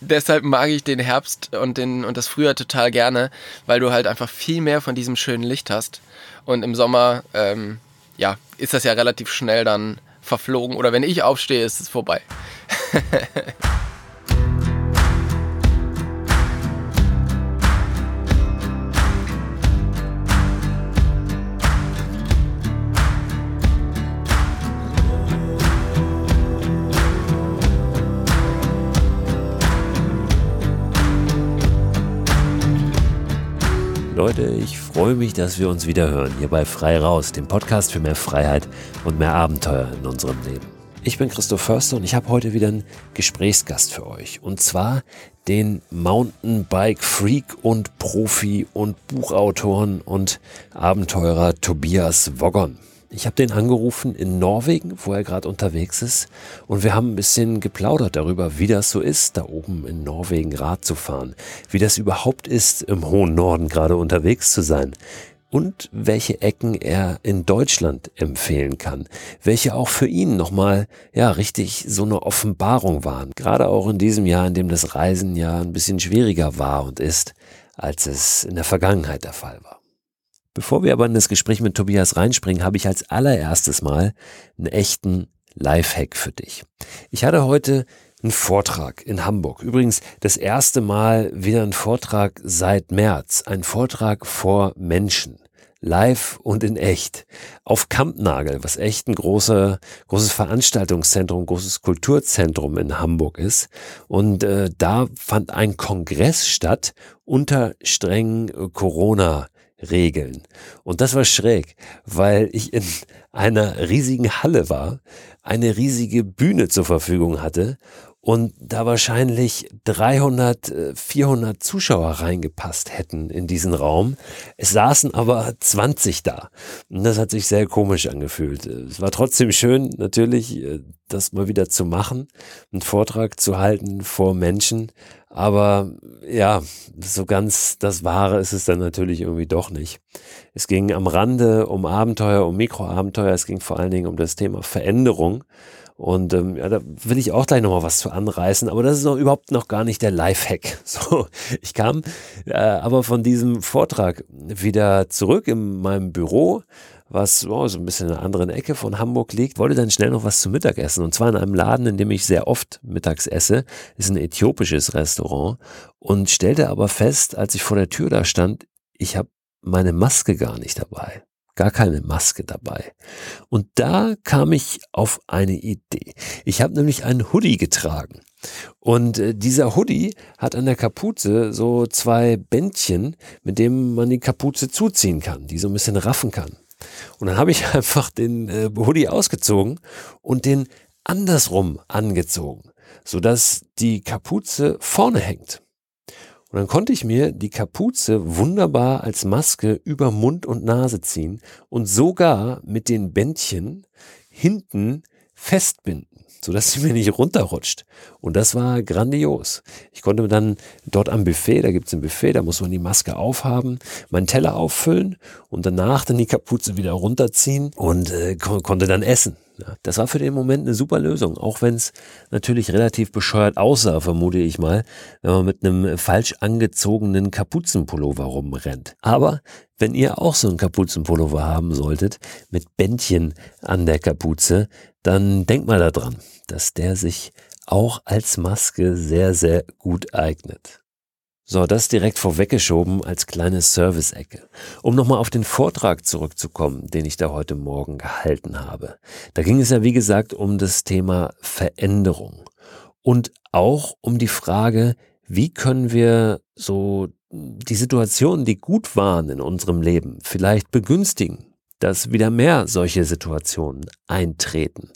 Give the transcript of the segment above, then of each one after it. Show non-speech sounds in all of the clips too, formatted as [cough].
deshalb mag ich den Herbst und, den, und das Frühjahr total gerne, weil du halt einfach viel mehr von diesem schönen Licht hast. Und im Sommer, ähm, ja, ist das ja relativ schnell dann verflogen. Oder wenn ich aufstehe, ist es vorbei. [laughs] Leute, ich freue mich, dass wir uns wieder hören, hier bei Frei Raus, dem Podcast für mehr Freiheit und mehr Abenteuer in unserem Leben. Ich bin Christoph Förster und ich habe heute wieder einen Gesprächsgast für euch. Und zwar den Mountainbike Freak und Profi und Buchautoren und Abenteurer Tobias Woggon. Ich habe den angerufen in Norwegen, wo er gerade unterwegs ist. Und wir haben ein bisschen geplaudert darüber, wie das so ist, da oben in Norwegen Rad zu fahren. Wie das überhaupt ist, im hohen Norden gerade unterwegs zu sein. Und welche Ecken er in Deutschland empfehlen kann. Welche auch für ihn nochmal, ja, richtig so eine Offenbarung waren. Gerade auch in diesem Jahr, in dem das Reisen ja ein bisschen schwieriger war und ist, als es in der Vergangenheit der Fall war. Bevor wir aber in das Gespräch mit Tobias reinspringen, habe ich als allererstes Mal einen echten Lifehack für dich. Ich hatte heute einen Vortrag in Hamburg. Übrigens das erste Mal wieder ein Vortrag seit März. Ein Vortrag vor Menschen. Live und in echt. Auf Kampnagel, was echt ein großer, großes Veranstaltungszentrum, großes Kulturzentrum in Hamburg ist. Und äh, da fand ein Kongress statt unter strengen Corona- Regeln. Und das war schräg, weil ich in einer riesigen Halle war, eine riesige Bühne zur Verfügung hatte und da wahrscheinlich 300, 400 äh, Zuschauer reingepasst hätten in diesen Raum. Es saßen aber 20 da. Und das hat sich sehr komisch angefühlt. Es war trotzdem schön, natürlich, äh, das mal wieder zu machen, einen Vortrag zu halten vor Menschen. Aber ja, so ganz das Wahre ist es dann natürlich irgendwie doch nicht. Es ging am Rande um Abenteuer, um Mikroabenteuer. Es ging vor allen Dingen um das Thema Veränderung. Und ähm, ja, da will ich auch gleich nochmal was zu anreißen, aber das ist noch überhaupt noch gar nicht der Lifehack. [laughs] So, ich kam äh, aber von diesem Vortrag wieder zurück in meinem Büro, was oh, so ein bisschen in einer anderen Ecke von Hamburg liegt, wollte dann schnell noch was zu Mittag essen. Und zwar in einem Laden, in dem ich sehr oft mittags esse. Ist ein äthiopisches Restaurant. Und stellte aber fest, als ich vor der Tür da stand, ich habe meine Maske gar nicht dabei gar keine Maske dabei. Und da kam ich auf eine Idee. Ich habe nämlich einen Hoodie getragen. Und äh, dieser Hoodie hat an der Kapuze so zwei Bändchen, mit denen man die Kapuze zuziehen kann, die so ein bisschen raffen kann. Und dann habe ich [laughs] einfach den äh, Hoodie ausgezogen und den andersrum angezogen, sodass die Kapuze vorne hängt. Und dann konnte ich mir die Kapuze wunderbar als Maske über Mund und Nase ziehen und sogar mit den Bändchen hinten festbinden sodass sie mir nicht runterrutscht. Und das war grandios. Ich konnte dann dort am Buffet, da gibt's ein Buffet, da muss man die Maske aufhaben, meinen Teller auffüllen und danach dann die Kapuze wieder runterziehen und äh, konnte dann essen. Ja, das war für den Moment eine super Lösung, auch wenn es natürlich relativ bescheuert aussah, vermute ich mal, wenn man mit einem falsch angezogenen Kapuzenpullover rumrennt. Aber wenn ihr auch so einen Kapuzenpullover haben solltet, mit Bändchen an der Kapuze, dann denkt mal daran, dass der sich auch als Maske sehr, sehr gut eignet. So, das direkt vorweggeschoben als kleine Service-Ecke. Um nochmal auf den Vortrag zurückzukommen, den ich da heute Morgen gehalten habe. Da ging es ja, wie gesagt, um das Thema Veränderung. Und auch um die Frage, wie können wir so die Situationen, die gut waren in unserem Leben, vielleicht begünstigen dass wieder mehr solche Situationen eintreten.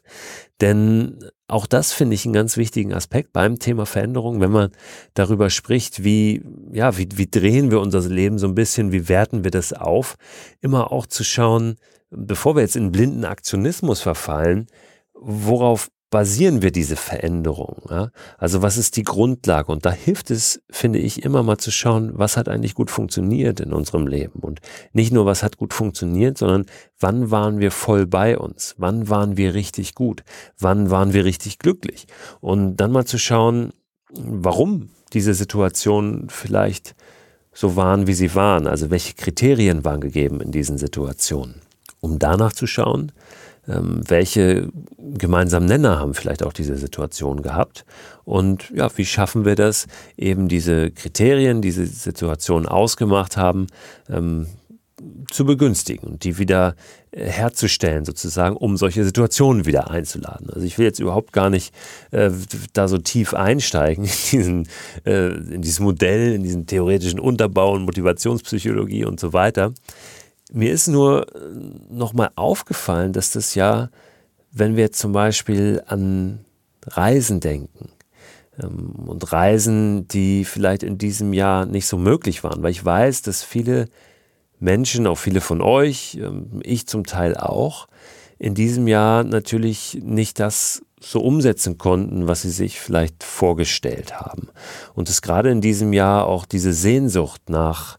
Denn auch das finde ich einen ganz wichtigen Aspekt beim Thema Veränderung, wenn man darüber spricht, wie, ja, wie, wie drehen wir unser Leben so ein bisschen, wie werten wir das auf, immer auch zu schauen, bevor wir jetzt in blinden Aktionismus verfallen, worauf basieren wir diese Veränderung? Ja? Also was ist die Grundlage? Und da hilft es, finde ich, immer mal zu schauen, was hat eigentlich gut funktioniert in unserem Leben. Und nicht nur, was hat gut funktioniert, sondern wann waren wir voll bei uns? Wann waren wir richtig gut? Wann waren wir richtig glücklich? Und dann mal zu schauen, warum diese Situationen vielleicht so waren, wie sie waren. Also welche Kriterien waren gegeben in diesen Situationen. Um danach zu schauen, ähm, welche gemeinsamen Nenner haben vielleicht auch diese Situation gehabt und ja, wie schaffen wir das, eben diese Kriterien, diese Situation ausgemacht haben, ähm, zu begünstigen und die wieder äh, herzustellen, sozusagen, um solche Situationen wieder einzuladen. Also ich will jetzt überhaupt gar nicht äh, da so tief einsteigen in, diesen, äh, in dieses Modell, in diesen theoretischen Unterbau und Motivationspsychologie und so weiter. Mir ist nur äh, nochmal aufgefallen, dass das ja, wenn wir zum Beispiel an Reisen denken, ähm, und Reisen, die vielleicht in diesem Jahr nicht so möglich waren, weil ich weiß, dass viele Menschen, auch viele von euch, ähm, ich zum Teil auch, in diesem Jahr natürlich nicht das so umsetzen konnten, was sie sich vielleicht vorgestellt haben. Und es gerade in diesem Jahr auch diese Sehnsucht nach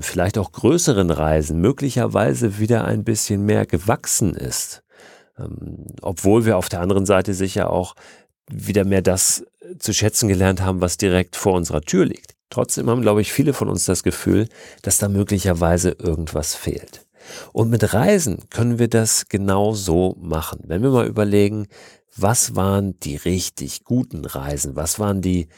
vielleicht auch größeren Reisen möglicherweise wieder ein bisschen mehr gewachsen ist. Ähm, obwohl wir auf der anderen Seite sicher auch wieder mehr das zu schätzen gelernt haben, was direkt vor unserer Tür liegt. Trotzdem haben, glaube ich, viele von uns das Gefühl, dass da möglicherweise irgendwas fehlt. Und mit Reisen können wir das genau so machen. Wenn wir mal überlegen, was waren die richtig guten Reisen? Was waren die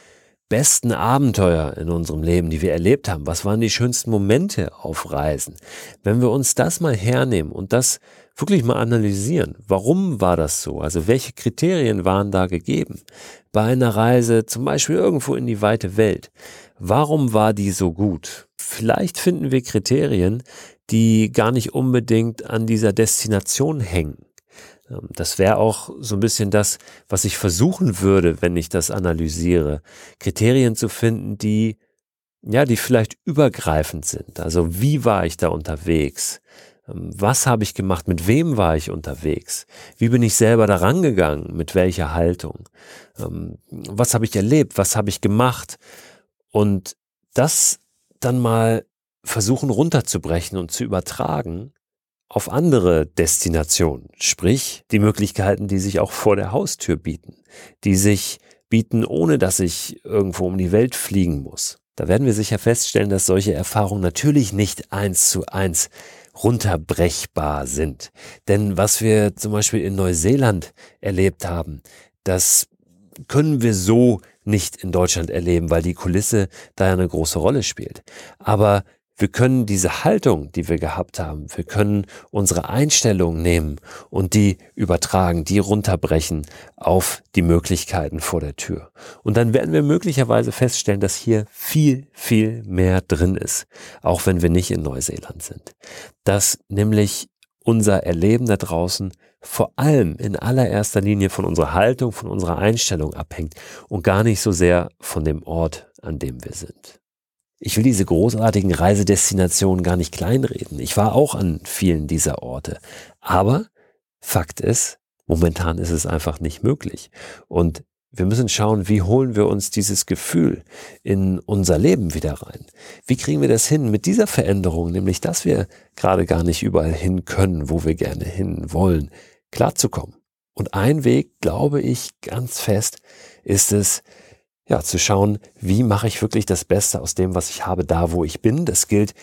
besten Abenteuer in unserem Leben, die wir erlebt haben? Was waren die schönsten Momente auf Reisen? Wenn wir uns das mal hernehmen und das wirklich mal analysieren, warum war das so? Also welche Kriterien waren da gegeben? Bei einer Reise zum Beispiel irgendwo in die weite Welt. Warum war die so gut? Vielleicht finden wir Kriterien, die gar nicht unbedingt an dieser Destination hängen. Ähm, das wäre auch so ein bisschen das, was ich versuchen würde, wenn ich das analysiere. Kriterien zu finden, die, ja, die vielleicht übergreifend sind. Also wie war ich da unterwegs? Ähm, was habe ich gemacht? Mit wem war ich unterwegs? Wie bin ich selber da rangegangen? Mit welcher Haltung? Ähm, was habe ich erlebt? Was habe ich gemacht? Und das dann mal versuchen runterzubrechen und zu übertragen auf andere Destinationen, sprich die Möglichkeiten, die sich auch vor der Haustür bieten, die sich bieten, ohne dass ich irgendwo um die Welt fliegen muss. Da werden wir sicher feststellen, dass solche Erfahrungen natürlich nicht eins zu eins runterbrechbar sind. Denn was wir zum Beispiel in Neuseeland erlebt haben, das können wir so nicht in Deutschland erleben, weil die Kulisse da ja eine große Rolle spielt. Aber wir können diese Haltung, die wir gehabt haben, wir können unsere Einstellung nehmen und die übertragen, die runterbrechen auf die Möglichkeiten vor der Tür. Und dann werden wir möglicherweise feststellen, dass hier viel, viel mehr drin ist, auch wenn wir nicht in Neuseeland sind. Dass nämlich unser Erleben da draußen vor allem in allererster Linie von unserer Haltung, von unserer Einstellung abhängt und gar nicht so sehr von dem Ort, an dem wir sind. Ich will diese großartigen Reisedestinationen gar nicht kleinreden. Ich war auch an vielen dieser Orte. Aber Fakt ist, momentan ist es einfach nicht möglich. Und wir müssen schauen, wie holen wir uns dieses Gefühl in unser Leben wieder rein? Wie kriegen wir das hin mit dieser Veränderung, nämlich dass wir gerade gar nicht überall hin können, wo wir gerne hin wollen, klarzukommen? Und ein Weg, glaube ich ganz fest, ist es, ja, zu schauen, wie mache ich wirklich das Beste aus dem, was ich habe, da wo ich bin. Das gilt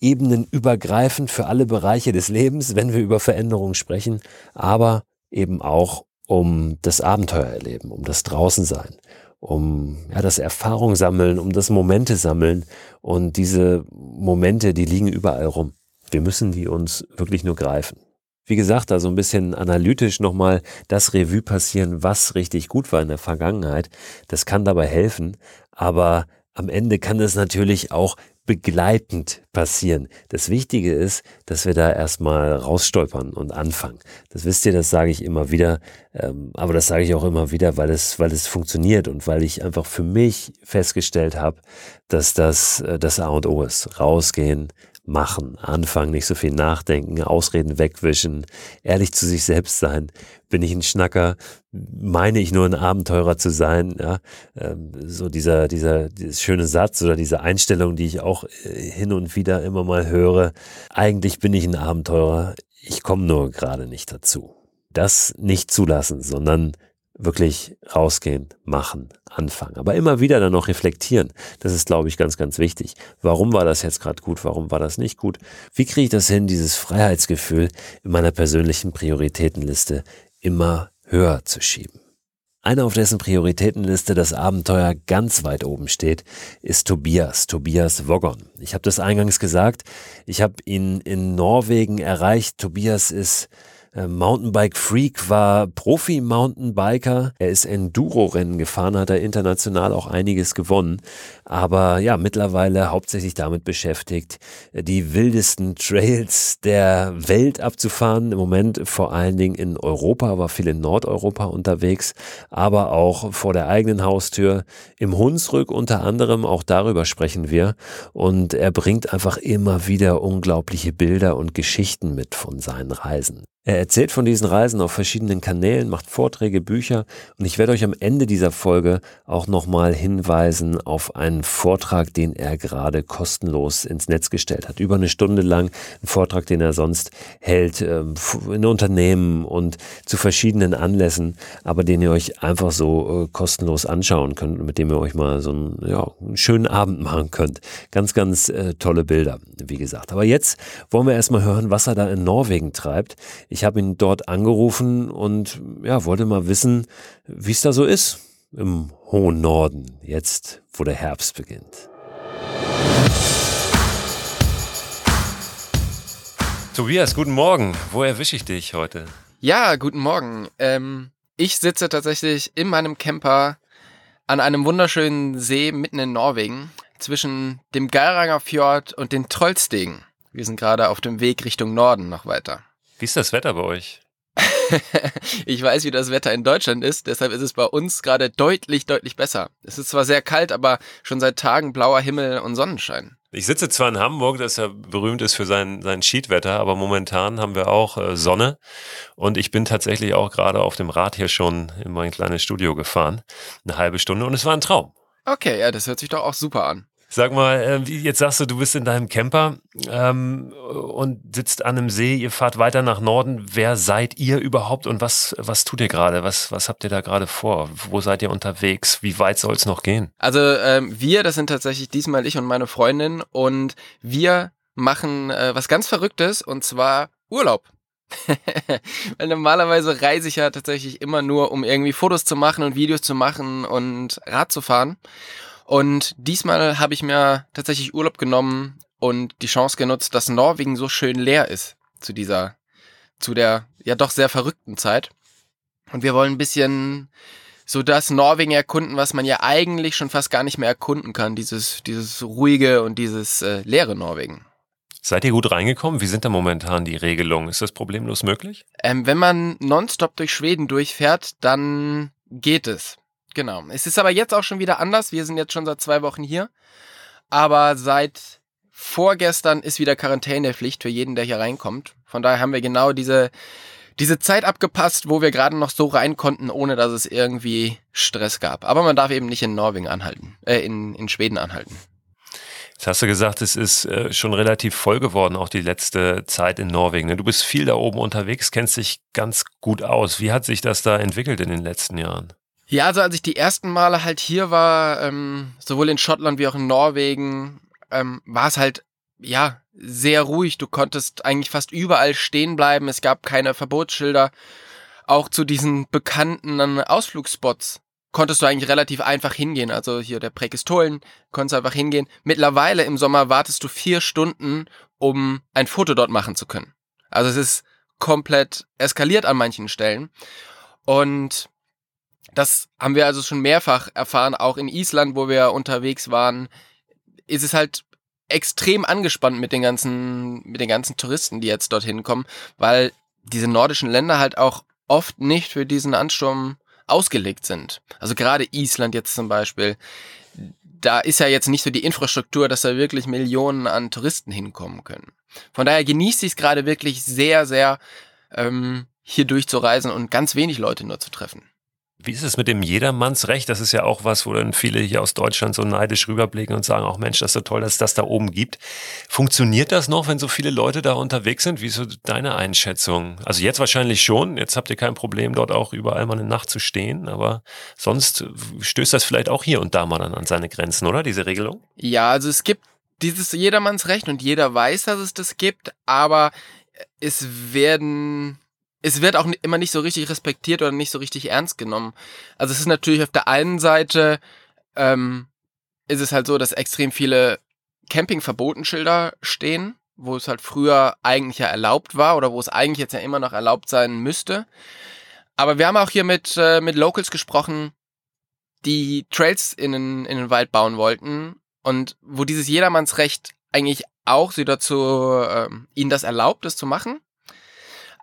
ebenenübergreifend für alle Bereiche des Lebens, wenn wir über Veränderungen sprechen, aber eben auch um das Abenteuer erleben, um das Draußensein, um ja, das Erfahrung sammeln, um das Momente sammeln. Und diese Momente, die liegen überall rum. Wir müssen die uns wirklich nur greifen. Wie gesagt, da so ein bisschen analytisch nochmal das Revue passieren, was richtig gut war in der Vergangenheit. Das kann dabei helfen, aber am Ende kann das natürlich auch begleitend passieren. Das Wichtige ist, dass wir da erstmal rausstolpern und anfangen. Das wisst ihr, das sage ich immer wieder, ähm, aber das sage ich auch immer wieder, weil es, weil es funktioniert und weil ich einfach für mich festgestellt habe, dass das äh, das A und O ist. Rausgehen, machen, anfangen, nicht so viel nachdenken, Ausreden wegwischen, ehrlich zu sich selbst sein. Bin ich ein Schnacker? Meine ich nur ein Abenteurer zu sein? Ja, ähm, so dieser, dieser, schöne Satz oder diese Einstellung, die ich auch äh, hin und wieder immer mal höre. Eigentlich bin ich ein Abenteurer. Ich komme nur gerade nicht dazu. Das nicht zulassen, sondern wirklich rausgehen, machen, anfangen. Aber immer wieder dann noch reflektieren. Das ist, glaube ich, ganz, ganz wichtig. Warum war das jetzt gerade gut? Warum war das nicht gut? Wie kriege ich das hin, dieses Freiheitsgefühl in meiner persönlichen Prioritätenliste immer höher zu schieben? Einer, auf dessen Prioritätenliste das Abenteuer ganz weit oben steht, ist Tobias, Tobias Woggon. Ich habe das eingangs gesagt, ich habe ihn in Norwegen erreicht. Tobias ist äh, Mountainbike Freak war Profi-Mountainbiker. Er ist Enduro-Rennen gefahren, hat er international auch einiges gewonnen. Aber ja, mittlerweile hauptsächlich damit beschäftigt, die wildesten Trails der Welt abzufahren. Im Moment vor allen Dingen in Europa, war viel in Nordeuropa unterwegs, aber auch vor der eigenen Haustür. Im Hunsrück unter anderem, auch darüber sprechen wir. Und er bringt einfach immer wieder unglaubliche Bilder und Geschichten mit von seinen Reisen. Er erzählt von diesen Reisen auf verschiedenen Kanälen, macht Vorträge, Bücher und ich werde euch am Ende dieser Folge auch nochmal hinweisen auf einen Vortrag, den er gerade kostenlos ins Netz gestellt hat. Über eine Stunde lang ein Vortrag, den er sonst hält ähm, in Unternehmen und zu verschiedenen Anlässen, aber den ihr euch einfach so äh, kostenlos anschauen könnt mit dem ihr euch mal so einen, ja, einen schönen Abend machen könnt. Ganz, ganz äh, tolle Bilder, wie gesagt. Aber jetzt wollen wir erstmal hören, was er da in Norwegen treibt. Ich habe ihn dort angerufen und ja, wollte mal wissen, wie es da so ist im hohen Norden, jetzt wo der Herbst beginnt. Tobias, guten Morgen. Wo erwische ich dich heute? Ja, guten Morgen. Ähm, ich sitze tatsächlich in meinem Camper an einem wunderschönen See mitten in Norwegen zwischen dem Geiranger Fjord und den Trollstegen. Wir sind gerade auf dem Weg Richtung Norden noch weiter. Wie ist das Wetter bei euch? [laughs] ich weiß, wie das Wetter in Deutschland ist, deshalb ist es bei uns gerade deutlich, deutlich besser. Es ist zwar sehr kalt, aber schon seit Tagen blauer Himmel und Sonnenschein. Ich sitze zwar in Hamburg, das ja berühmt ist für sein, sein Schiedwetter, aber momentan haben wir auch äh, Sonne und ich bin tatsächlich auch gerade auf dem Rad hier schon in mein kleines Studio gefahren. Eine halbe Stunde und es war ein Traum. Okay, ja, das hört sich doch auch super an. Sag mal, äh, jetzt sagst du, du bist in deinem Camper ähm, und sitzt an einem See, ihr fahrt weiter nach Norden. Wer seid ihr überhaupt und was, was tut ihr gerade? Was, was habt ihr da gerade vor? Wo seid ihr unterwegs? Wie weit soll es noch gehen? Also ähm, wir, das sind tatsächlich diesmal ich und meine Freundin und wir machen äh, was ganz Verrücktes und zwar Urlaub. [laughs] Weil normalerweise reise ich ja tatsächlich immer nur, um irgendwie Fotos zu machen und Videos zu machen und Rad zu fahren. Und diesmal habe ich mir tatsächlich Urlaub genommen und die Chance genutzt, dass Norwegen so schön leer ist zu dieser, zu der ja doch sehr verrückten Zeit. Und wir wollen ein bisschen so das Norwegen erkunden, was man ja eigentlich schon fast gar nicht mehr erkunden kann. Dieses, dieses ruhige und dieses äh, leere Norwegen. Seid ihr gut reingekommen? Wie sind da momentan die Regelungen? Ist das problemlos möglich? Ähm, wenn man nonstop durch Schweden durchfährt, dann geht es. Genau. Es ist aber jetzt auch schon wieder anders. Wir sind jetzt schon seit zwei Wochen hier. Aber seit vorgestern ist wieder Quarantänepflicht für jeden, der hier reinkommt. Von daher haben wir genau diese, diese Zeit abgepasst, wo wir gerade noch so rein konnten, ohne dass es irgendwie Stress gab. Aber man darf eben nicht in Norwegen anhalten, äh, in, in Schweden anhalten. Jetzt hast du gesagt, es ist äh, schon relativ voll geworden, auch die letzte Zeit in Norwegen. Du bist viel da oben unterwegs, kennst dich ganz gut aus. Wie hat sich das da entwickelt in den letzten Jahren? Ja, also als ich die ersten Male halt hier war, ähm, sowohl in Schottland wie auch in Norwegen, ähm, war es halt, ja, sehr ruhig. Du konntest eigentlich fast überall stehen bleiben. Es gab keine Verbotsschilder. Auch zu diesen bekannten Ausflugspots konntest du eigentlich relativ einfach hingehen. Also hier der Präkistolen, konntest einfach hingehen. Mittlerweile im Sommer wartest du vier Stunden, um ein Foto dort machen zu können. Also es ist komplett eskaliert an manchen Stellen. Und das haben wir also schon mehrfach erfahren, auch in Island, wo wir unterwegs waren, ist es halt extrem angespannt mit den ganzen, mit den ganzen Touristen, die jetzt dorthin kommen, weil diese nordischen Länder halt auch oft nicht für diesen Ansturm ausgelegt sind. Also gerade Island jetzt zum Beispiel, da ist ja jetzt nicht so die Infrastruktur, dass da wirklich Millionen an Touristen hinkommen können. Von daher genießt ich es gerade wirklich sehr, sehr, ähm, hier durchzureisen und ganz wenig Leute nur zu treffen. Wie ist es mit dem Jedermannsrecht? Das ist ja auch was, wo dann viele hier aus Deutschland so neidisch rüberblicken und sagen, auch Mensch, das ist so toll, dass es das da oben gibt. Funktioniert das noch, wenn so viele Leute da unterwegs sind? Wie ist so deine Einschätzung? Also jetzt wahrscheinlich schon. Jetzt habt ihr kein Problem, dort auch überall mal eine Nacht zu stehen. Aber sonst stößt das vielleicht auch hier und da mal dann an seine Grenzen, oder? Diese Regelung? Ja, also es gibt dieses Jedermannsrecht und jeder weiß, dass es das gibt, aber es werden es wird auch immer nicht so richtig respektiert oder nicht so richtig ernst genommen. Also es ist natürlich auf der einen Seite ähm, ist es halt so, dass extrem viele Campingverbotenschilder stehen, wo es halt früher eigentlich ja erlaubt war oder wo es eigentlich jetzt ja immer noch erlaubt sein müsste. Aber wir haben auch hier mit, äh, mit Locals gesprochen, die Trails in den, in den Wald bauen wollten und wo dieses Jedermannsrecht eigentlich auch sie dazu, äh, ihnen das erlaubt, das zu machen.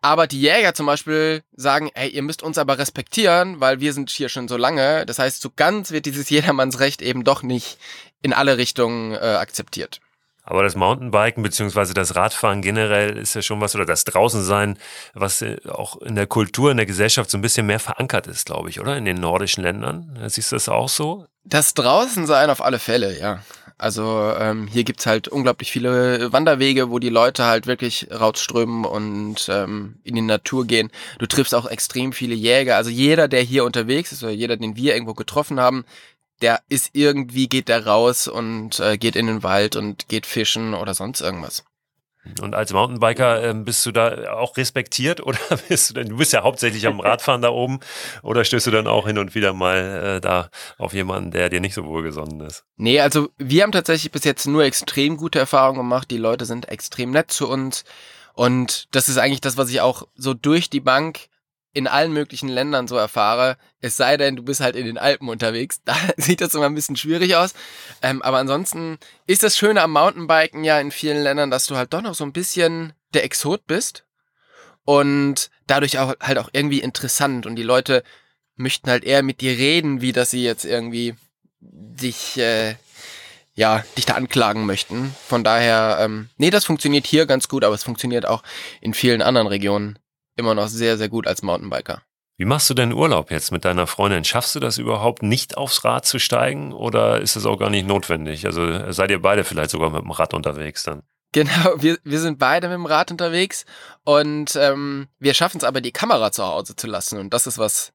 Aber die Jäger zum Beispiel sagen, ey, ihr müsst uns aber respektieren, weil wir sind hier schon so lange. Das heißt, so ganz wird dieses [laughs] Jedermannsrecht eben doch nicht in alle Richtungen äh, akzeptiert. Aber das Mountainbiken beziehungsweise das Radfahren generell ist ja schon was, oder das Draußensein, was äh, auch in der Kultur, in der Gesellschaft so ein bisschen mehr verankert ist, glaube ich, oder? In den nordischen Ländern. Siehst du das auch so? Das Draußensein auf alle Fälle, ja. Also ähm, hier gibt's halt unglaublich viele Wanderwege, wo die Leute halt wirklich rausströmen und ähm, in die Natur gehen. Du triffst auch extrem viele Jäger. Also jeder, der hier unterwegs ist oder jeder, den wir irgendwo getroffen haben, der ist irgendwie, geht der raus und äh, geht in den Wald und geht fischen oder sonst irgendwas. Und als Mountainbiker äh, bist du da auch respektiert [laughs] oder bist du denn, du bist ja hauptsächlich am Radfahren da oben oder stößt du dann auch hin und wieder mal äh, da auf jemanden, der dir nicht so wohlgesonnen ist? Nee, also wir haben tatsächlich bis jetzt nur extrem gute Erfahrungen gemacht. Die Leute sind extrem nett zu uns und das ist eigentlich das, was ich auch so durch die Bank in allen möglichen Ländern so erfahre. Es sei denn, du bist halt in den Alpen unterwegs. [laughs] Da sieht das immer ein bisschen schwierig aus. Ähm, aber ansonsten ist das Schöne am Mountainbiken ja in vielen Ländern, dass du halt doch noch so ein bisschen der Exot bist. Und dadurch auch halt auch irgendwie interessant. Und die Leute möchten halt eher mit dir reden, wie dass sie jetzt irgendwie dich, äh, ja, dich da anklagen möchten. Von daher, ähm, nee, das funktioniert hier ganz gut, aber es funktioniert auch in vielen anderen Regionen immer noch sehr, sehr gut als Mountainbiker. Wie machst du denn Urlaub jetzt mit deiner Freundin? Schaffst du das überhaupt nicht aufs Rad zu steigen oder ist das auch gar nicht notwendig? Also seid ihr beide vielleicht sogar mit dem Rad unterwegs dann? [laughs] Genau, wir, wir sind beide mit dem Rad unterwegs und ähm, wir schaffen es aber, die Kamera zu Hause zu lassen. Und das ist was,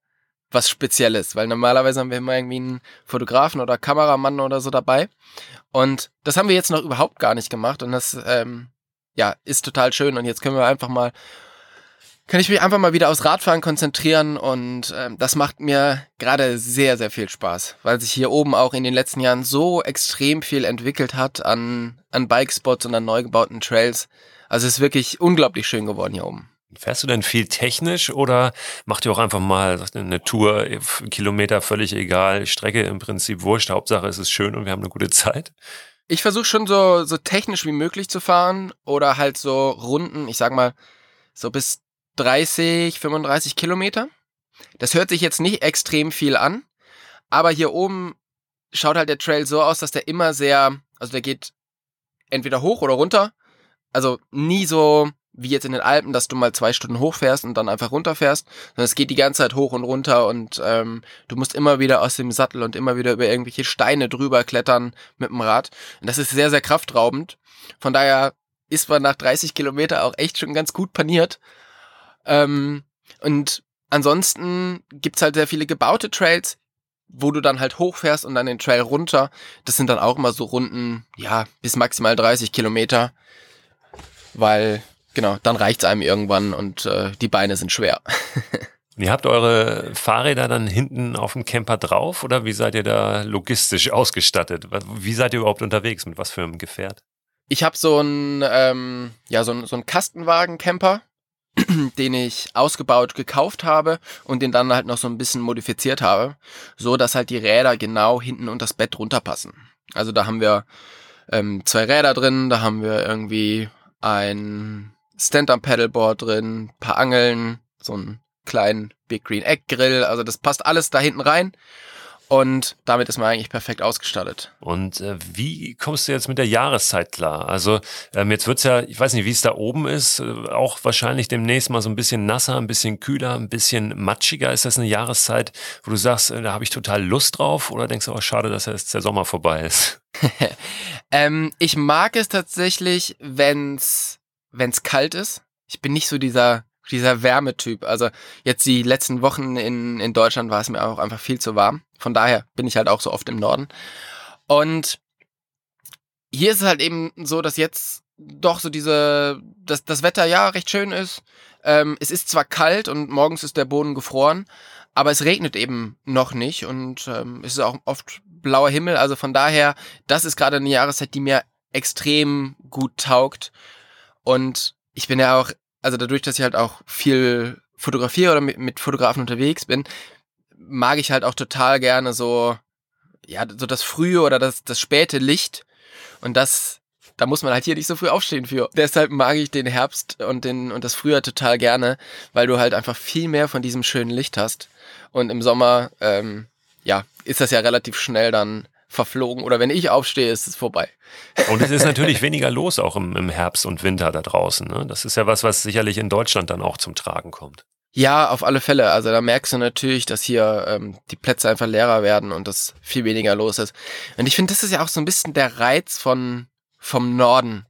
was Spezielles, weil normalerweise haben wir immer irgendwie einen Fotografen oder Kameramann oder so dabei. Und das haben wir jetzt noch überhaupt gar nicht gemacht und das ähm, ja, ist total schön. Und jetzt können wir einfach mal kann ich mich einfach mal wieder aufs Radfahren konzentrieren und ähm, das macht mir gerade sehr, sehr viel Spaß, weil sich hier oben auch in den letzten Jahren so extrem viel entwickelt hat an, an Bikespots und an neu gebauten Trails. Also es ist wirklich unglaublich schön geworden hier oben. Fährst du denn viel technisch oder macht ihr auch einfach mal eine Tour, Kilometer völlig egal, Strecke im Prinzip wurscht, Hauptsache es ist schön und wir haben eine gute Zeit? Ich versuche schon so, so technisch wie möglich zu fahren oder halt so Runden, ich sag mal, so bis 30, 35 Kilometer. Das hört sich jetzt nicht extrem viel an, aber hier oben schaut halt der Trail so aus, dass der immer sehr, also der geht entweder hoch oder runter. Also nie so wie jetzt in den Alpen, dass du mal zwei Stunden hochfährst und dann einfach runterfährst, sondern es geht die ganze Zeit hoch und runter und ähm, du musst immer wieder aus dem Sattel und immer wieder über irgendwelche Steine drüber klettern mit dem Rad. Und das ist sehr, sehr kraftraubend. Von daher ist man nach 30 Kilometer auch echt schon ganz gut paniert. Ähm, und ansonsten gibt's halt sehr viele gebaute Trails, wo du dann halt hochfährst und dann den Trail runter. Das sind dann auch immer so Runden, ja, bis maximal 30 Kilometer. Weil, genau, dann reicht's einem irgendwann und äh, die Beine sind schwer. [laughs] Ihr habt eure Fahrräder dann hinten auf dem Camper drauf oder wie seid ihr da logistisch ausgestattet? Wie seid ihr überhaupt unterwegs? Mit was für einem Gefährt? Ich habe so einen ähm, ja so ein so ein Kastenwagen-Camper [clears throat] den ich ausgebaut gekauft habe und den dann halt noch so ein bisschen modifiziert habe, so dass halt die Räder genau hinten unter das Bett runterpassen. Also da haben wir ähm, zwei Räder drin, da haben wir irgendwie ein Stand-Up-Pedalboard drin, paar Angeln, so einen kleinen Big Green Egg Grill, also das passt alles da hinten rein. Und damit ist man eigentlich perfekt ausgestattet. Und äh, wie kommst du jetzt mit der Jahreszeit klar? Also ähm, jetzt wird's ja, ich weiß nicht, wie es da oben ist, äh, auch wahrscheinlich demnächst mal so ein bisschen nasser, ein bisschen kühler, ein bisschen matschiger. Ist das eine Jahreszeit, wo du sagst, äh, da habe ich total Lust drauf? Oder denkst du, oh, schade, dass jetzt der Sommer vorbei ist? [laughs] ähm, ich mag es tatsächlich, wenn's wenn's kalt ist. Ich bin nicht so dieser dieser Wärmetyp. Also jetzt die letzten Wochen in, in Deutschland war es mir auch einfach viel zu warm. Von daher bin ich halt auch so oft im Norden. Und hier ist es halt eben so, dass jetzt doch so diese, dass das Wetter ja recht schön ist. Ähm, es ist zwar kalt und morgens ist der Boden gefroren, aber es regnet eben noch nicht und ähm, es ist auch oft blauer Himmel. Also von daher, das ist gerade eine Jahreszeit, die mir extrem gut taugt. Und ich bin ja auch, also dadurch, dass ich halt auch viel fotografiere oder mit, mit Fotografen unterwegs bin, mag ich halt auch total gerne so, ja, so das frühe oder das, das späte Licht. Und das, da muss man halt hier nicht so früh aufstehen für. Deshalb mag ich den Herbst und den, und das Frühjahr total gerne, weil du halt einfach viel mehr von diesem schönen Licht hast. Und im Sommer, ähm, ja, ist das ja relativ schnell dann verflogen oder wenn ich aufstehe, ist es vorbei. Und es ist [laughs] natürlich weniger los auch im, im Herbst und Winter da draußen. Ne? Das ist ja was, was sicherlich in Deutschland dann auch zum Tragen kommt. Ja, auf alle Fälle. Also da merkst du natürlich, dass hier ähm, die Plätze einfach leerer werden und dass viel weniger los ist. Und ich finde, das ist ja auch so ein bisschen der Reiz von vom Norden.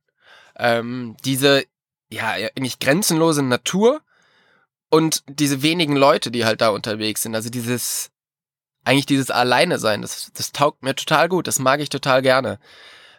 Ähm, diese ja eigentlich grenzenlose Natur und diese wenigen Leute, die halt da unterwegs sind. Also dieses eigentlich dieses Alleine sein. Das, das taugt mir total gut. Das mag ich total gerne.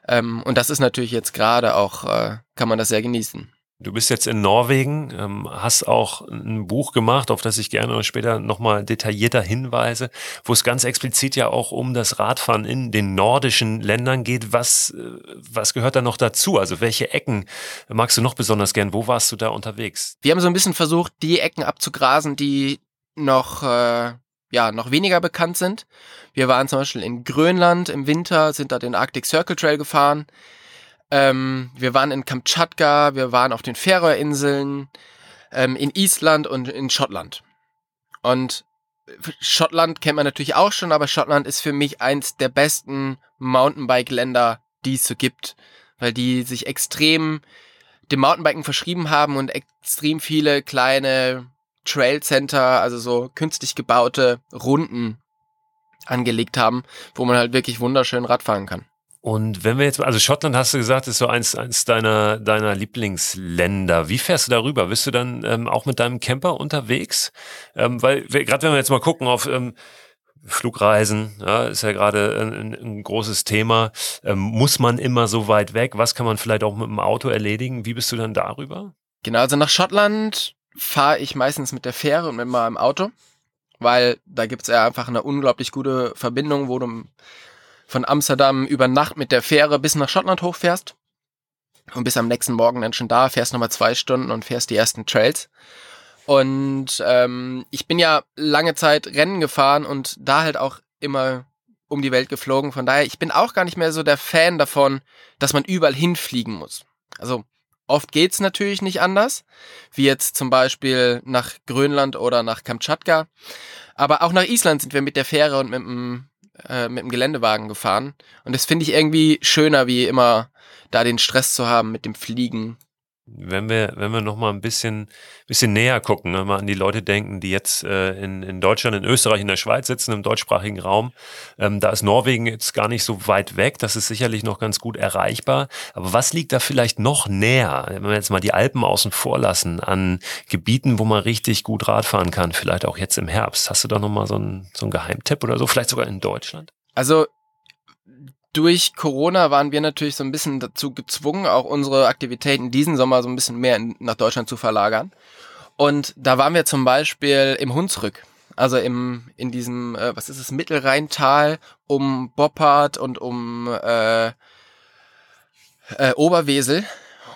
Ähm, und das ist natürlich jetzt gerade auch äh, kann man das sehr genießen. Du bist jetzt in Norwegen, ähm, hast auch ein Buch gemacht, auf das ich gerne später nochmal detaillierter hinweise, wo es ganz explizit ja auch um das Radfahren in den nordischen Ländern geht. Was, äh, was gehört da noch dazu? Also welche Ecken magst du noch besonders gern? Wo warst du da unterwegs? Wir haben so ein bisschen versucht, die Ecken abzugrasen, die noch, äh, ja, noch weniger bekannt sind. Wir waren zum Beispiel in Grönland im Winter, sind da den Arctic Circle Trail gefahren. Ähm, wir waren in Kamtschatka, wir waren auf den Färöerinseln, ähm, in Island und in Schottland. Und Schottland kennt man natürlich auch schon, aber Schottland ist für mich eins der besten Mountainbike-Länder, die es so gibt, weil die sich extrem dem Mountainbiken verschrieben haben und extrem viele kleine Trail Center, also so künstlich gebaute Runden angelegt haben, wo man halt wirklich wunderschön Radfahren kann. Und wenn wir jetzt, also Schottland hast du gesagt, ist so eins, eins deiner, deiner Lieblingsländer. Wie fährst du darüber? Bist du dann ähm, auch mit deinem Camper unterwegs? Ähm, weil, gerade wenn wir jetzt mal gucken auf ähm, Flugreisen, ja, ist ja gerade ein, ein, großes Thema. Ähm, muss man immer so weit weg? Was kann man vielleicht auch mit dem Auto erledigen? Wie bist du dann darüber? Genau, also nach Schottland fahre ich meistens mit der Fähre und mit meinem Auto, weil da gibt's ja einfach eine unglaublich gute Verbindung, wo du von Amsterdam über Nacht mit der Fähre bis nach Schottland hochfährst und bis am nächsten Morgen dann schon da, fährst nochmal zwei Stunden und fährst die ersten Trails. Und ähm, ich bin ja lange Zeit Rennen gefahren und da halt auch immer um die Welt geflogen. Von daher, ich bin auch gar nicht mehr so der Fan davon, dass man überall hinfliegen muss. Also oft geht's natürlich nicht anders, wie jetzt zum Beispiel nach Grönland oder nach Kamtschatka. Aber auch nach Island sind wir mit der Fähre und mit dem äh, mit dem Geländewagen gefahren. Und das finde ich irgendwie schöner, wie immer da den Stress zu haben mit dem Fliegen wenn wir, wenn wir noch mal ein bisschen, bisschen näher gucken, wenn wir an die Leute denken, die jetzt äh, in, in Deutschland, in Österreich, in der Schweiz sitzen, im deutschsprachigen Raum, ähm, da ist Norwegen jetzt gar nicht so weit weg. Das ist sicherlich noch ganz gut erreichbar. Aber was liegt da vielleicht noch näher, wenn wir jetzt mal die Alpen außen vor lassen, an Gebieten, wo man richtig gut Radfahren kann, vielleicht auch jetzt im Herbst? Hast du da noch mal so einen, so einen Geheimtipp oder so? Vielleicht sogar in Deutschland? Also durch Corona waren wir natürlich so ein bisschen dazu gezwungen, auch unsere Aktivitäten diesen Sommer so ein bisschen mehr in, nach Deutschland zu verlagern. Und da waren wir zum Beispiel im Hunsrück, also im in diesem, äh, was ist es, Mittelrheintal um Boppard und um äh, äh, Oberwesel.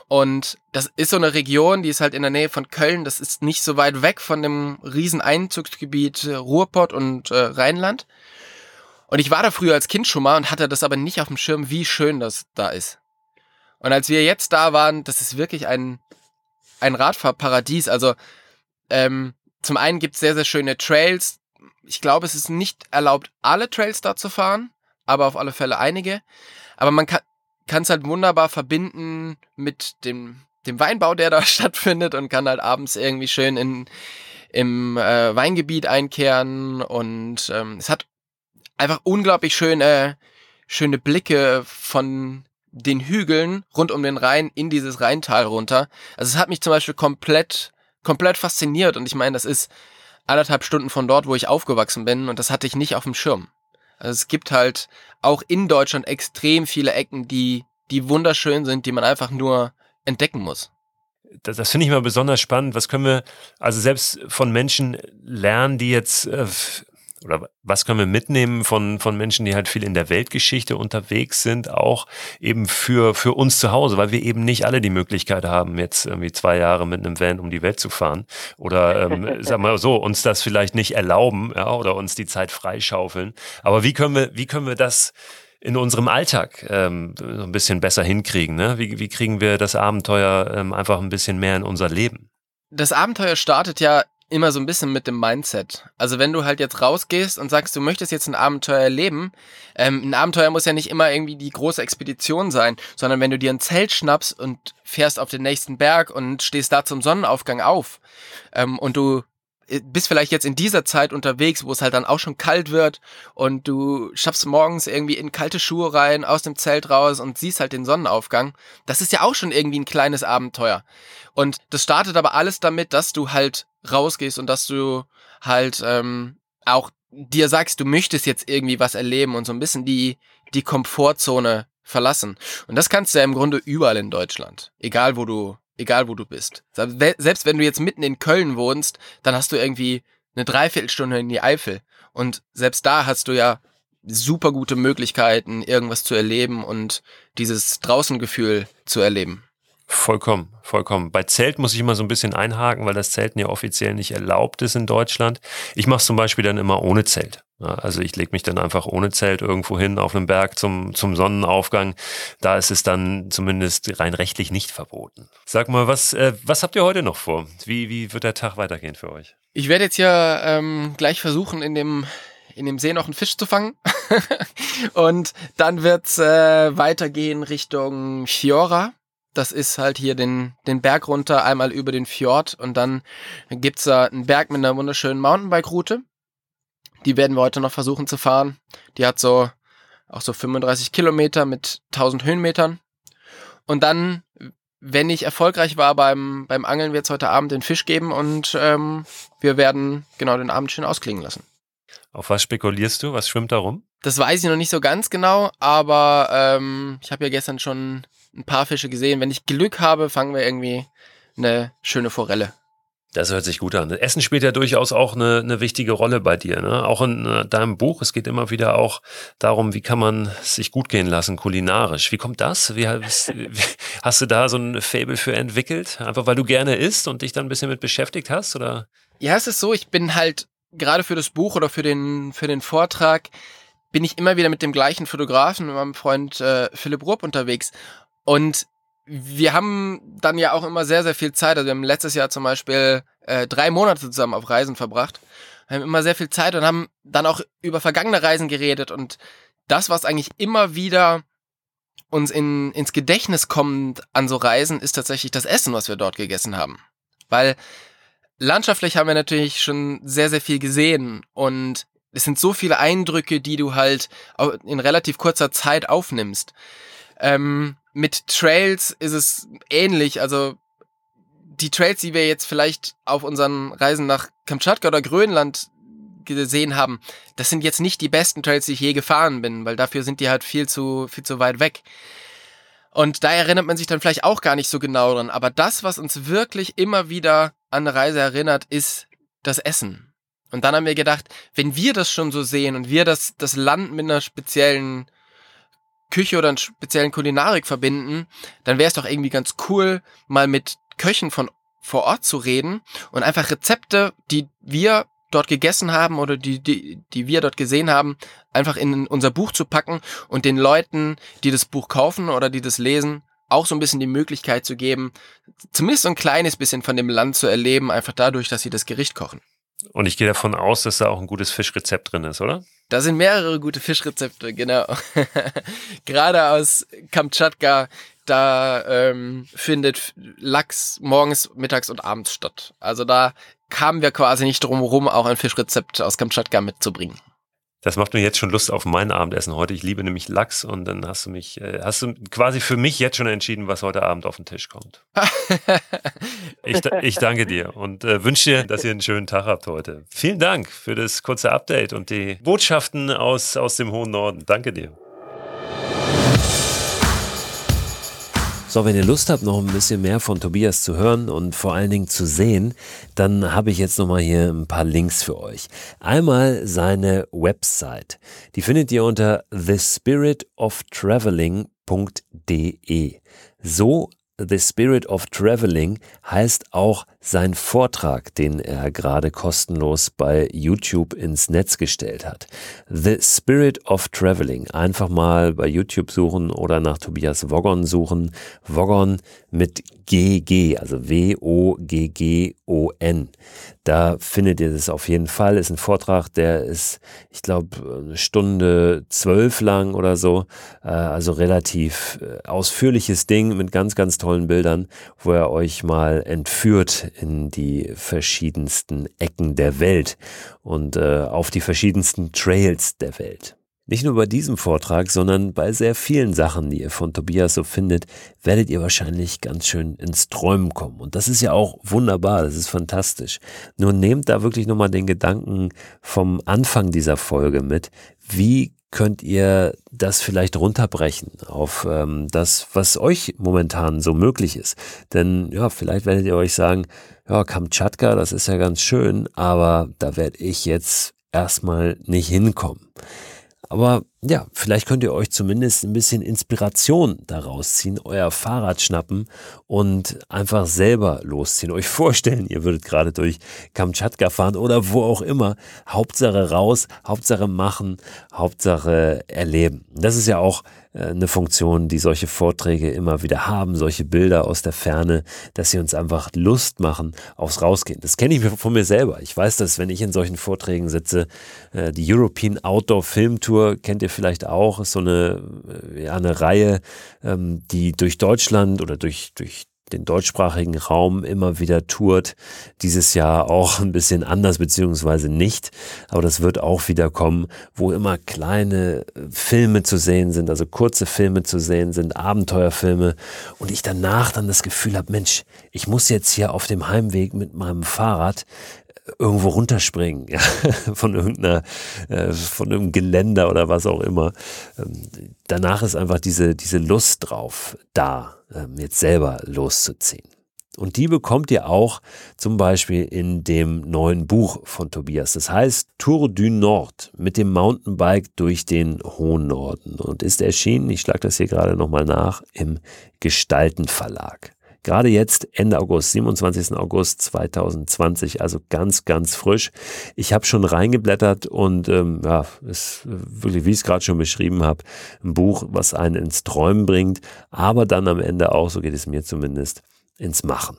Und das ist so eine Region, die ist halt in der Nähe von Köln. Das ist nicht so weit weg von dem riesen Einzugsgebiet Ruhrpott und äh, Rheinland. Und ich war da früher als Kind schon mal und hatte das aber nicht auf dem Schirm, wie schön das da ist. Und als wir jetzt da waren, das ist wirklich ein, ein Radfahrparadies. Also ähm, zum einen gibt's sehr, sehr schöne Trails, ich glaube, es ist nicht erlaubt, alle Trails da zu fahren, aber auf alle Fälle einige. Aber man kann es halt wunderbar verbinden mit dem, dem Weinbau, der da [laughs] stattfindet und kann halt abends irgendwie schön in, im äh, Weingebiet einkehren und ähm, es hat einfach unglaublich schöne, schöne Blicke von den Hügeln rund um den Rhein in dieses Rheintal runter. Also es hat mich zum Beispiel komplett, komplett fasziniert und ich meine, das ist anderthalb Stunden von dort, wo ich aufgewachsen bin und das hatte ich nicht auf dem Schirm. Also es gibt halt auch in Deutschland extrem viele Ecken, die, die wunderschön sind, die man einfach nur entdecken muss das, das finde ich mal besonders spannend. Was können wir also selbst von Menschen lernen, die jetzt äh, oder was können wir mitnehmen von, von Menschen, die halt viel in der Weltgeschichte unterwegs sind, auch eben für, für uns zu Hause, weil wir eben nicht alle die Möglichkeit haben, jetzt irgendwie zwei Jahre mit einem Van um die Welt zu fahren oder, ähm, [laughs] sag mal so, uns das vielleicht nicht erlauben, ja, oder uns die Zeit freischaufeln. Aber wie können wir, wie können wir das in unserem Alltag ähm, so ein bisschen besser hinkriegen? Ne? Wie, wie kriegen wir das Abenteuer ähm, einfach ein bisschen mehr in unser Leben? Das Abenteuer startet ja immer so ein bisschen mit dem Mindset. Also wenn du halt jetzt rausgehst und sagst, du möchtest jetzt ein Abenteuer erleben, ähm, ein Abenteuer muss ja nicht immer irgendwie die große Expedition sein, sondern wenn du dir ein Zelt schnappst und fährst auf den nächsten Berg und stehst da zum Sonnenaufgang auf ähm, und du bist vielleicht jetzt in dieser Zeit unterwegs, wo es halt dann auch schon kalt wird und du schaffst morgens irgendwie in kalte Schuhe rein, aus dem Zelt raus und siehst halt den Sonnenaufgang. Das ist ja auch schon irgendwie ein kleines Abenteuer. Und das startet aber alles damit, dass du halt rausgehst und dass du halt ähm, auch dir sagst, du möchtest jetzt irgendwie was erleben und so ein bisschen die, die Komfortzone verlassen. Und das kannst du ja im Grunde überall in Deutschland. Egal wo du egal wo du bist. Selbst wenn du jetzt mitten in Köln wohnst, dann hast du irgendwie eine Dreiviertelstunde in die Eifel. Und selbst da hast du ja super gute Möglichkeiten, irgendwas zu erleben und dieses Draußengefühl zu erleben. Vollkommen, vollkommen. Bei Zelt muss ich immer so ein bisschen einhaken, weil das Zelten ja offiziell nicht erlaubt ist in Deutschland. Ich mache zum Beispiel dann immer ohne Zelt. Also ich lege mich dann einfach ohne Zelt irgendwo hin auf einem Berg zum, zum Sonnenaufgang. Da ist es dann zumindest rein rechtlich nicht verboten. Sag mal, was, äh, was habt ihr heute noch vor? Wie, wie wird der Tag weitergehen für euch? Ich werde jetzt ja ähm, gleich versuchen, in dem in dem See noch einen Fisch zu fangen. [laughs] und dann wird's äh, weitergehen Richtung Fiora. Das ist halt hier den, den Berg runter, einmal über den Fjord und dann gibt's da einen Berg mit einer wunderschönen Mountainbike-Route. Die werden wir heute noch versuchen zu fahren. Die hat so auch so 35 Kilometer mit 1000 Höhenmetern. Und dann, wenn ich erfolgreich war beim, beim Angeln, wird es heute Abend den Fisch geben und ähm, wir werden genau den Abend schön ausklingen lassen. Auf was spekulierst du? Was schwimmt da rum? Das weiß ich noch nicht so ganz genau, aber ähm, ich habe ja gestern schon ein paar Fische gesehen. Wenn ich Glück habe, fangen wir irgendwie eine schöne Forelle. Das hört sich gut an. Essen spielt ja durchaus auch eine, eine wichtige Rolle bei dir. Ne? Auch in äh, deinem Buch. Es geht immer wieder auch darum, wie kann man sich gut gehen lassen, kulinarisch. Wie kommt das? Wie, wie, hast du da so ein Fable für entwickelt? Einfach weil du gerne isst und dich dann ein bisschen mit beschäftigt hast? Oder? Ja, es ist so, ich bin halt gerade für das Buch oder für den, für den Vortrag bin ich immer wieder mit dem gleichen Fotografen, mit meinem Freund äh, Philipp Rupp unterwegs. Und wir haben dann ja auch immer sehr, sehr viel Zeit. Also wir haben letztes Jahr zum Beispiel äh, drei Monate zusammen auf Reisen verbracht. Wir haben immer sehr viel Zeit und haben dann auch über vergangene Reisen geredet. Und das, was eigentlich immer wieder uns in, ins Gedächtnis kommt an so Reisen, ist tatsächlich das Essen, was wir dort gegessen haben. Weil landschaftlich haben wir natürlich schon sehr, sehr viel gesehen und es sind so viele Eindrücke, die du halt in relativ kurzer Zeit aufnimmst. Ähm, mit Trails ist es ähnlich. Also die Trails, die wir jetzt vielleicht auf unseren Reisen nach Kamtschatka oder Grönland gesehen haben, das sind jetzt nicht die besten Trails, die ich je gefahren bin, weil dafür sind die halt viel zu, viel zu weit weg. Und da erinnert man sich dann vielleicht auch gar nicht so genau dran. Aber das, was uns wirklich immer wieder an eine Reise erinnert, ist das Essen. Und dann haben wir gedacht, wenn wir das schon so sehen und wir das, das Land mit einer speziellen Küche oder einer speziellen Kulinarik verbinden, dann wäre es doch irgendwie ganz cool, mal mit Köchen von vor Ort zu reden und einfach Rezepte, die wir dort gegessen haben oder die, die, die wir dort gesehen haben, einfach in unser Buch zu packen und den Leuten, die das Buch kaufen oder die das lesen, auch so ein bisschen die Möglichkeit zu geben, zumindest so ein kleines bisschen von dem Land zu erleben, einfach dadurch, dass sie das Gericht kochen. Und ich gehe davon aus, dass da auch ein gutes Fischrezept drin ist, oder? Da sind mehrere gute Fischrezepte, genau. [laughs] Gerade aus Kamtschatka, da ähm, findet Lachs morgens, mittags und abends statt. Also da kamen wir quasi nicht drum herum, auch ein Fischrezept aus Kamtschatka mitzubringen. Das macht mir jetzt schon Lust auf mein Abendessen heute. Ich liebe nämlich Lachs und dann hast du mich, äh, hast du quasi für mich jetzt schon entschieden, was heute Abend auf den Tisch kommt. [laughs] ich, ich danke dir und äh, wünsche dir, dass ihr einen schönen Tag habt heute. Vielen Dank für das kurze Update und die Botschaften aus, aus dem hohen Norden. Danke dir. So, wenn ihr Lust habt, noch ein bisschen mehr von Tobias zu hören und vor allen Dingen zu sehen, dann habe ich jetzt nochmal hier ein paar Links für euch. Einmal seine Website. Die findet ihr unter thespiritoftraveling.de. So The Spirit of Traveling heißt auch sein Vortrag, den er gerade kostenlos bei YouTube ins Netz gestellt hat. The Spirit of Traveling. Einfach mal bei YouTube suchen oder nach Tobias Woggon suchen. Woggon mit GG, also W-O-G-G-O-N. Da findet ihr das auf jeden Fall. Ist ein Vortrag, der ist, ich glaube, eine Stunde zwölf lang oder so. Äh, also relativ äh, ausführliches Ding mit ganz, ganz tollen Bildern, wo er euch mal entführt in die verschiedensten Ecken der Welt und äh, auf die verschiedensten Trails der Welt. Nicht nur bei diesem Vortrag, sondern bei sehr vielen Sachen, die ihr von Tobias so findet, werdet ihr wahrscheinlich ganz schön ins Träumen kommen. Und das ist ja auch wunderbar, das ist fantastisch. Nur nehmt da wirklich nochmal den Gedanken vom Anfang dieser Folge mit. Wie könnt ihr das vielleicht runterbrechen auf ähm, das, was euch momentan so möglich ist. Denn ja, vielleicht werdet ihr euch sagen, ja, Kamtschatka, das ist ja ganz schön, aber da werde ich jetzt erstmal nicht hinkommen. Aber ja, vielleicht könnt ihr euch zumindest ein bisschen Inspiration daraus ziehen, euer Fahrrad schnappen und einfach selber losziehen. Euch vorstellen, ihr würdet gerade durch Kamtschatka fahren oder wo auch immer. Hauptsache raus, Hauptsache machen, Hauptsache erleben. Das ist ja auch eine Funktion, die solche Vorträge immer wieder haben, solche Bilder aus der Ferne, dass sie uns einfach Lust machen aufs Rausgehen. Das kenne ich von mir selber. Ich weiß, dass wenn ich in solchen Vorträgen sitze, äh, die European Outdoor Film Tour kennt ihr vielleicht auch, ist so eine, äh, ja, eine Reihe, ähm, die durch Deutschland oder durch, durch den deutschsprachigen Raum immer wieder tourt. Dieses Jahr auch ein bisschen anders beziehungsweise nicht, aber das wird auch wieder kommen, wo immer kleine äh, Filme zu sehen sind, also kurze Filme zu sehen sind, Abenteuerfilme und ich danach dann das Gefühl habe, Mensch, ich muss jetzt hier auf dem Heimweg mit meinem Fahrrad irgendwo runterspringen, ja, [laughs] von irgendeiner, äh, von irgendeinem Geländer oder was auch immer. Ähm, danach ist einfach diese, diese Lust drauf da ähm, jetzt selber loszuziehen. Und die bekommt ihr auch zum Beispiel in dem neuen Buch von Tobias. Das heißt Tour du Nord mit dem Mountainbike durch den hohen Norden und ist erschienen, ich schlage das hier gerade nochmal nach, im Gestalten Verlag. Gerade jetzt, Ende August, 27. August 2020, also ganz, ganz frisch. Ich habe schon reingeblättert und ähm, ja, ist wirklich, wie ich es gerade schon beschrieben habe, ein Buch, was einen ins Träumen bringt, aber dann am Ende auch, so geht es mir zumindest, ins Machen.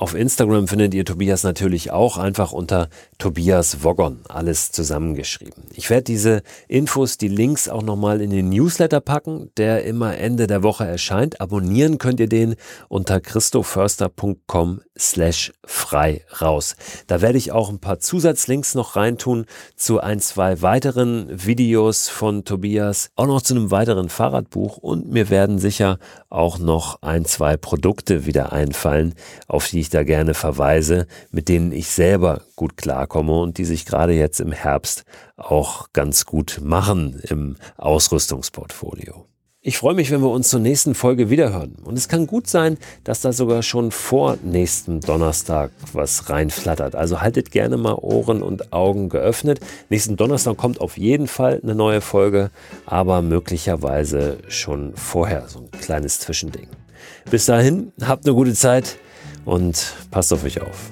Auf Instagram findet ihr Tobias natürlich auch einfach unter Tobias Woggon, alles zusammengeschrieben. Ich werde diese Infos, die Links auch nochmal in den Newsletter packen, der immer Ende der Woche erscheint. Abonnieren könnt ihr den unter christoförster.com slash frei raus. Da werde ich auch ein paar Zusatzlinks noch reintun zu ein, zwei weiteren Videos von Tobias, auch noch zu einem weiteren Fahrradbuch und mir werden sicher auch noch ein, zwei Produkte wieder einfallen, auf die ich ich da gerne verweise, mit denen ich selber gut klarkomme und die sich gerade jetzt im Herbst auch ganz gut machen im Ausrüstungsportfolio. Ich freue mich, wenn wir uns zur nächsten Folge wiederhören. Und es kann gut sein, dass da sogar schon vor nächsten Donnerstag was reinflattert. Also haltet gerne mal Ohren und Augen geöffnet. Nächsten Donnerstag kommt auf jeden Fall eine neue Folge, aber möglicherweise schon vorher so ein kleines Zwischending. Bis dahin, habt eine gute Zeit und passt auf euch auf.